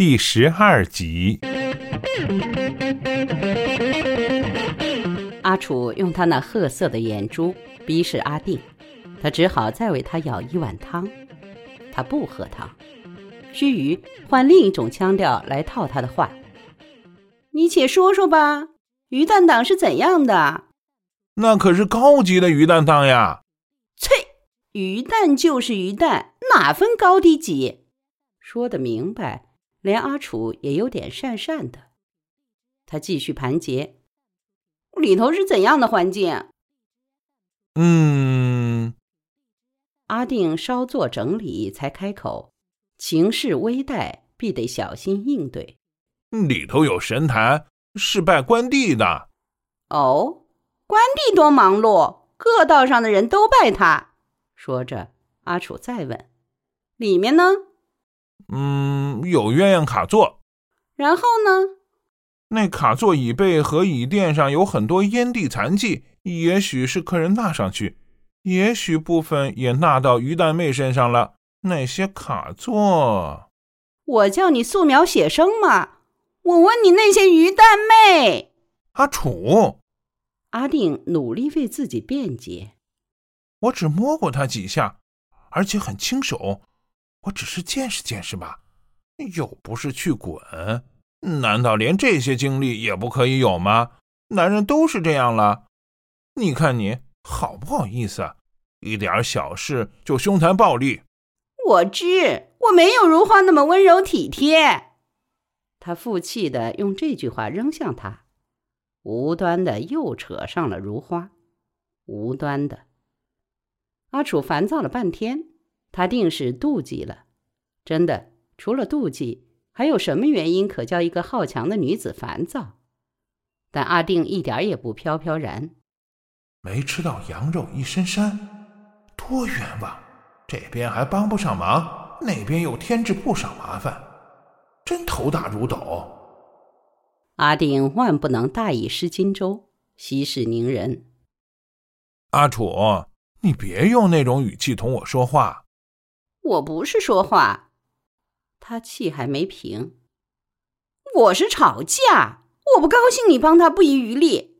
第十二集。阿楚用他那褐色的眼珠逼视阿定，他只好再为他舀一碗汤。他不喝汤，须臾换另一种腔调来套他的话：“你且说说吧，鱼蛋党是怎样的？”那可是高级的鱼蛋汤呀！切，鱼蛋就是鱼蛋，哪分高低级？说的明白。连阿楚也有点讪讪的，他继续盘结：“里头是怎样的环境？”嗯，阿定稍作整理，才开口：“情势危殆，必得小心应对。”里头有神坛，是拜关帝的。哦，关帝多忙碌，各道上的人都拜他。说着，阿楚再问：“里面呢？”嗯，有鸳鸯卡座，然后呢？那卡座椅背和椅垫上有很多烟蒂残迹，也许是客人纳上去，也许部分也纳到鱼蛋妹身上了。那些卡座，我叫你素描写生嘛？我问你那些鱼蛋妹。阿楚，阿定努力为自己辩解。我只摸过他几下，而且很轻手。我只是见识见识吧，又不是去滚，难道连这些经历也不可以有吗？男人都是这样了。你看你好不好意思啊？一点小事就凶残暴力。我知我没有如花那么温柔体贴。他负气的用这句话扔向他，无端的又扯上了如花，无端的。阿楚烦躁了半天。他定是妒忌了，真的，除了妒忌，还有什么原因可叫一个好强的女子烦躁？但阿定一点也不飘飘然。没吃到羊肉一身膻，多冤枉！这边还帮不上忙，那边又添置不少麻烦，真头大如斗。阿定万不能大意失荆州，息事宁人。阿楚，你别用那种语气同我说话。我不是说话，他气还没平。我是吵架，我不高兴，你帮他不遗余力。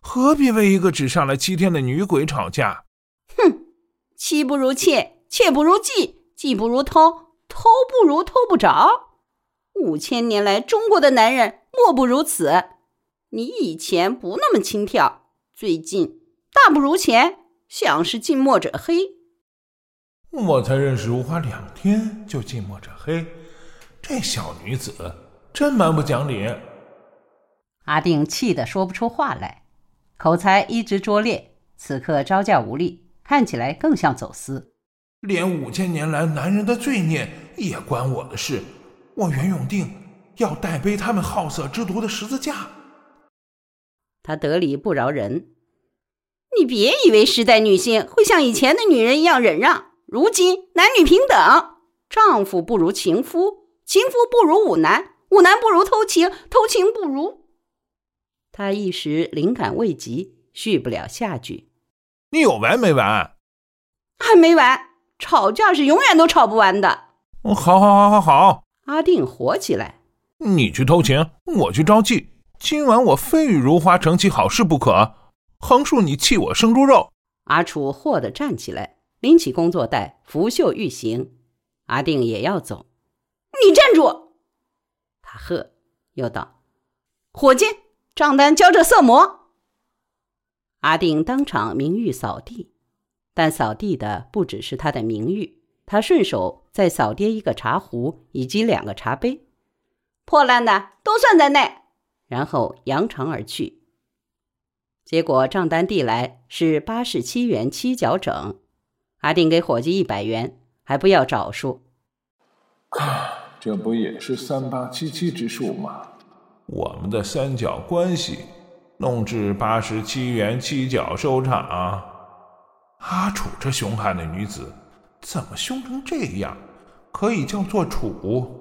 何必为一个只上来七天的女鬼吵架？哼，妻不如妾，妾不如妓，妓不如偷，偷不如偷不着。五千年来，中国的男人莫不如此。你以前不那么轻佻，最近大不如前，像是近墨者黑。我才认识如花两天就近墨者黑，这小女子真蛮不讲理。阿定气得说不出话来，口才一直拙劣，此刻招架无力，看起来更像走私。连五千年来男人的罪孽也关我的事，我袁永定要代背他们好色之徒的十字架。他得理不饶人，你别以为时代女性会像以前的女人一样忍让。如今男女平等，丈夫不如情夫，情夫不如武男，武男不如偷情，偷情不如……他一时灵感未及，续不了下句。你有完没完？还没完，吵架是永远都吵不完的。好，好，好，好，好！阿定火起来。你去偷情，我去招妓。今晚我非与如花成其好事不可。横竖你弃我生猪肉。阿楚霍地站起来。拎起工作袋，拂袖欲行。阿定也要走，你站住！他喝，又道：“伙计，账单交这色魔。”阿定当场名誉扫地，但扫地的不只是他的名誉，他顺手再扫跌一个茶壶以及两个茶杯，破烂的都算在内，然后扬长而去。结果账单递来是八十七元七角整。阿定给伙计一百元，还不要找数。啊，这不也是三八七七之数吗？我们的三角关系，弄至八十七元七角收场。阿楚这凶悍的女子，怎么凶成这样？可以叫做楚。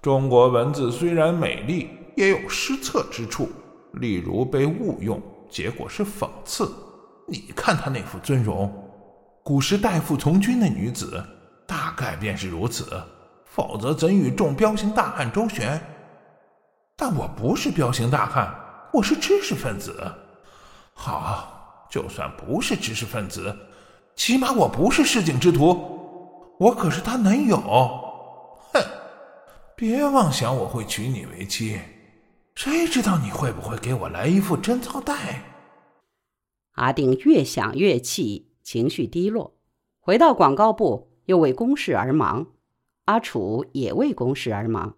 中国文字虽然美丽，也有失策之处，例如被误用，结果是讽刺。你看她那副尊容。古时代父从军的女子，大概便是如此。否则怎与众彪形大汉周旋？但我不是彪形大汉，我是知识分子。好，就算不是知识分子，起码我不是市井之徒。我可是他男友。哼，别妄想我会娶你为妻。谁知道你会不会给我来一副贞操带？阿定越想越气，情绪低落，回到广告部，又为公事而忙。阿楚也为公事而忙。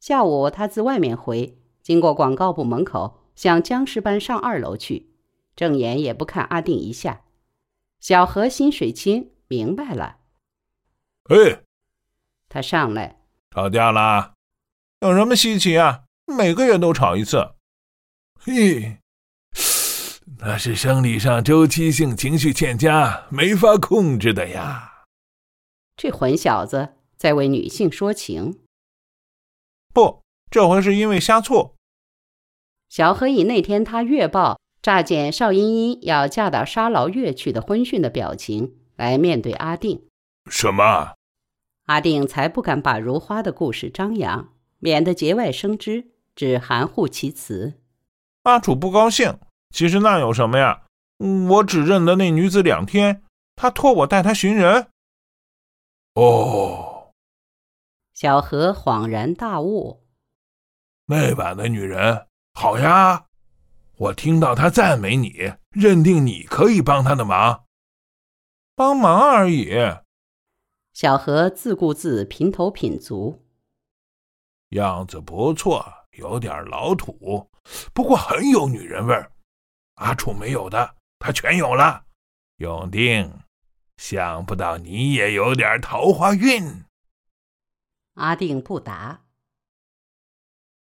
下午，他自外面回，经过广告部门口，像僵尸般上二楼去，正眼也不看阿定一下。小何心水清，明白了。哎，他上来，吵架啦？有什么稀奇啊？每个月都吵一次。嘿，那是生理上周期性情绪欠佳，没法控制的呀。这混小子在为女性说情。不，这回是因为呷醋。小何以那天他月报乍见邵茵茵要嫁到沙劳越去的婚讯的表情来面对阿定。什么？阿定才不敢把如花的故事张扬，免得节外生枝，只含糊其辞。阿楚不高兴，其实那有什么呀？我只认得那女子两天，她托我带她寻人。哦。小何恍然大悟：“那晚的女人好呀，我听到她赞美你，认定你可以帮她的忙。帮忙而已。”小何自顾自品头品足，样子不错，有点老土，不过很有女人味儿。阿楚没有的，他全有了。永定，想不到你也有点桃花运。阿定不答。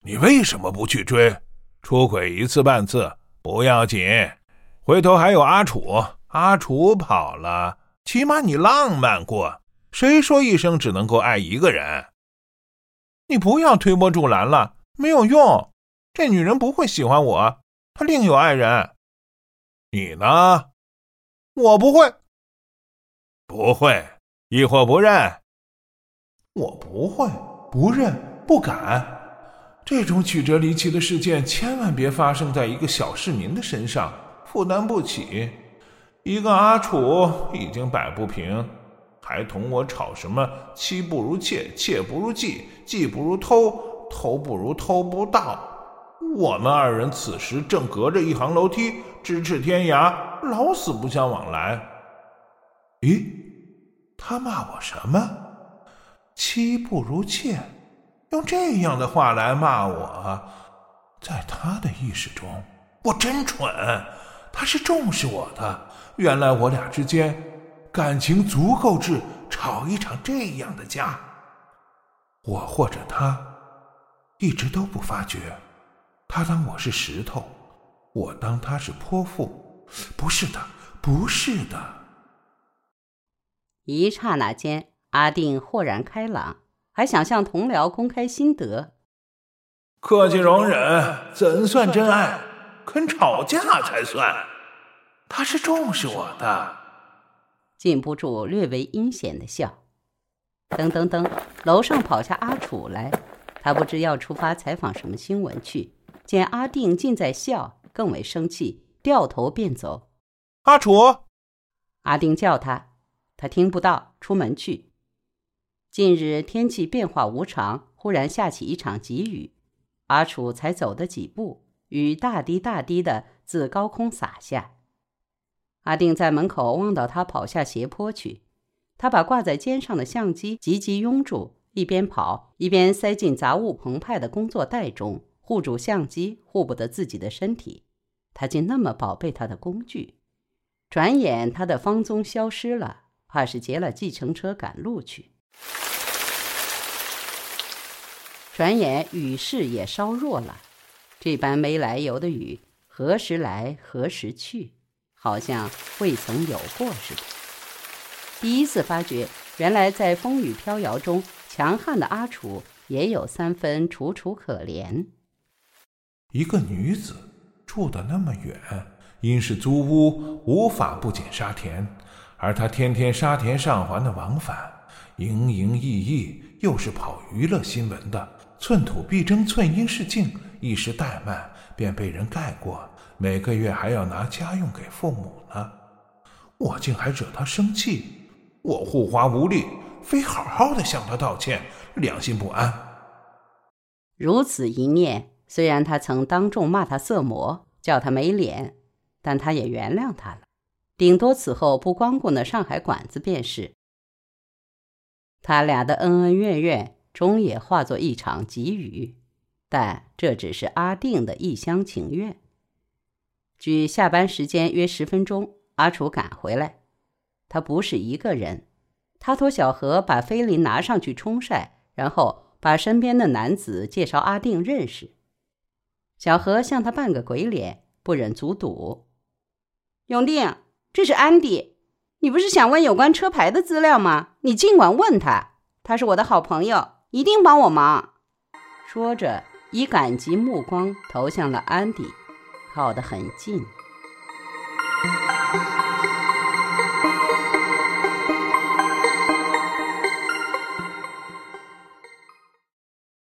你为什么不去追？出轨一次半次不要紧，回头还有阿楚。阿楚跑了，起码你浪漫过。谁说一生只能够爱一个人？你不要推波助澜了，没有用。这女人不会喜欢我，她另有爱人。你呢？我不会，不会，亦或不认。我不会，不认，不敢。这种曲折离奇的事件，千万别发生在一个小市民的身上，负担不起。一个阿楚已经摆不平，还同我吵什么“妻不如妾，妾不如妓，妓不如偷，偷不如偷不到”。我们二人此时正隔着一行楼梯，咫尺天涯，老死不相往来。咦，他骂我什么？妻不如妾，用这样的话来骂我，在他的意识中，我真蠢。他是重视我的，原来我俩之间感情足够治吵一场这样的架。我或者他，一直都不发觉。他当我是石头，我当他是泼妇。不是的，不是的。一刹那间。阿定豁然开朗，还想向同僚公开心得。客气容忍，怎算真爱？肯吵架才算。他是重视我的，禁不住略微阴险的笑。噔噔噔，楼上跑下阿楚来，他不知要出发采访什么新闻去，见阿定竟在笑，更为生气，掉头便走。阿楚，阿定叫他，他听不到，出门去。近日天气变化无常，忽然下起一场急雨，阿楚才走的几步，雨大滴大滴的自高空洒下。阿定在门口望到他跑下斜坡去，他把挂在肩上的相机急急拥住，一边跑一边塞进杂物澎湃的工作袋中，护住相机，护不得自己的身体。他竟那么宝贝他的工具，转眼他的方宗消失了，怕是劫了计程车赶路去。转眼雨势也稍弱了，这般没来由的雨，何时来何时去，好像未曾有过似的。第一次发觉，原来在风雨飘摇中，强悍的阿楚也有三分楚楚可怜。一个女子住得那么远，因是租屋，无法不捡沙田，而她天天沙田上环的往返。营营役役，又是跑娱乐新闻的，寸土必争，寸阴是镜，一时怠慢便被人盖过。每个月还要拿家用给父母呢，我竟还惹她生气，我护花无力，非好好的向她道歉，良心不安。如此一念，虽然他曾当众骂他色魔，叫他没脸，但他也原谅他了。顶多此后不光顾那上海馆子便是。他俩的恩恩怨怨，终也化作一场急雨。但这只是阿定的一厢情愿。距下班时间约十分钟，阿楚赶回来。他不是一个人，他托小何把菲林拿上去冲晒，然后把身边的男子介绍阿定认识。小何向他扮个鬼脸，不忍卒睹。永定。这是安迪，你不是想问有关车牌的资料吗？你尽管问他，他是我的好朋友，一定帮我忙。说着，以感激目光投向了安迪，靠得很近。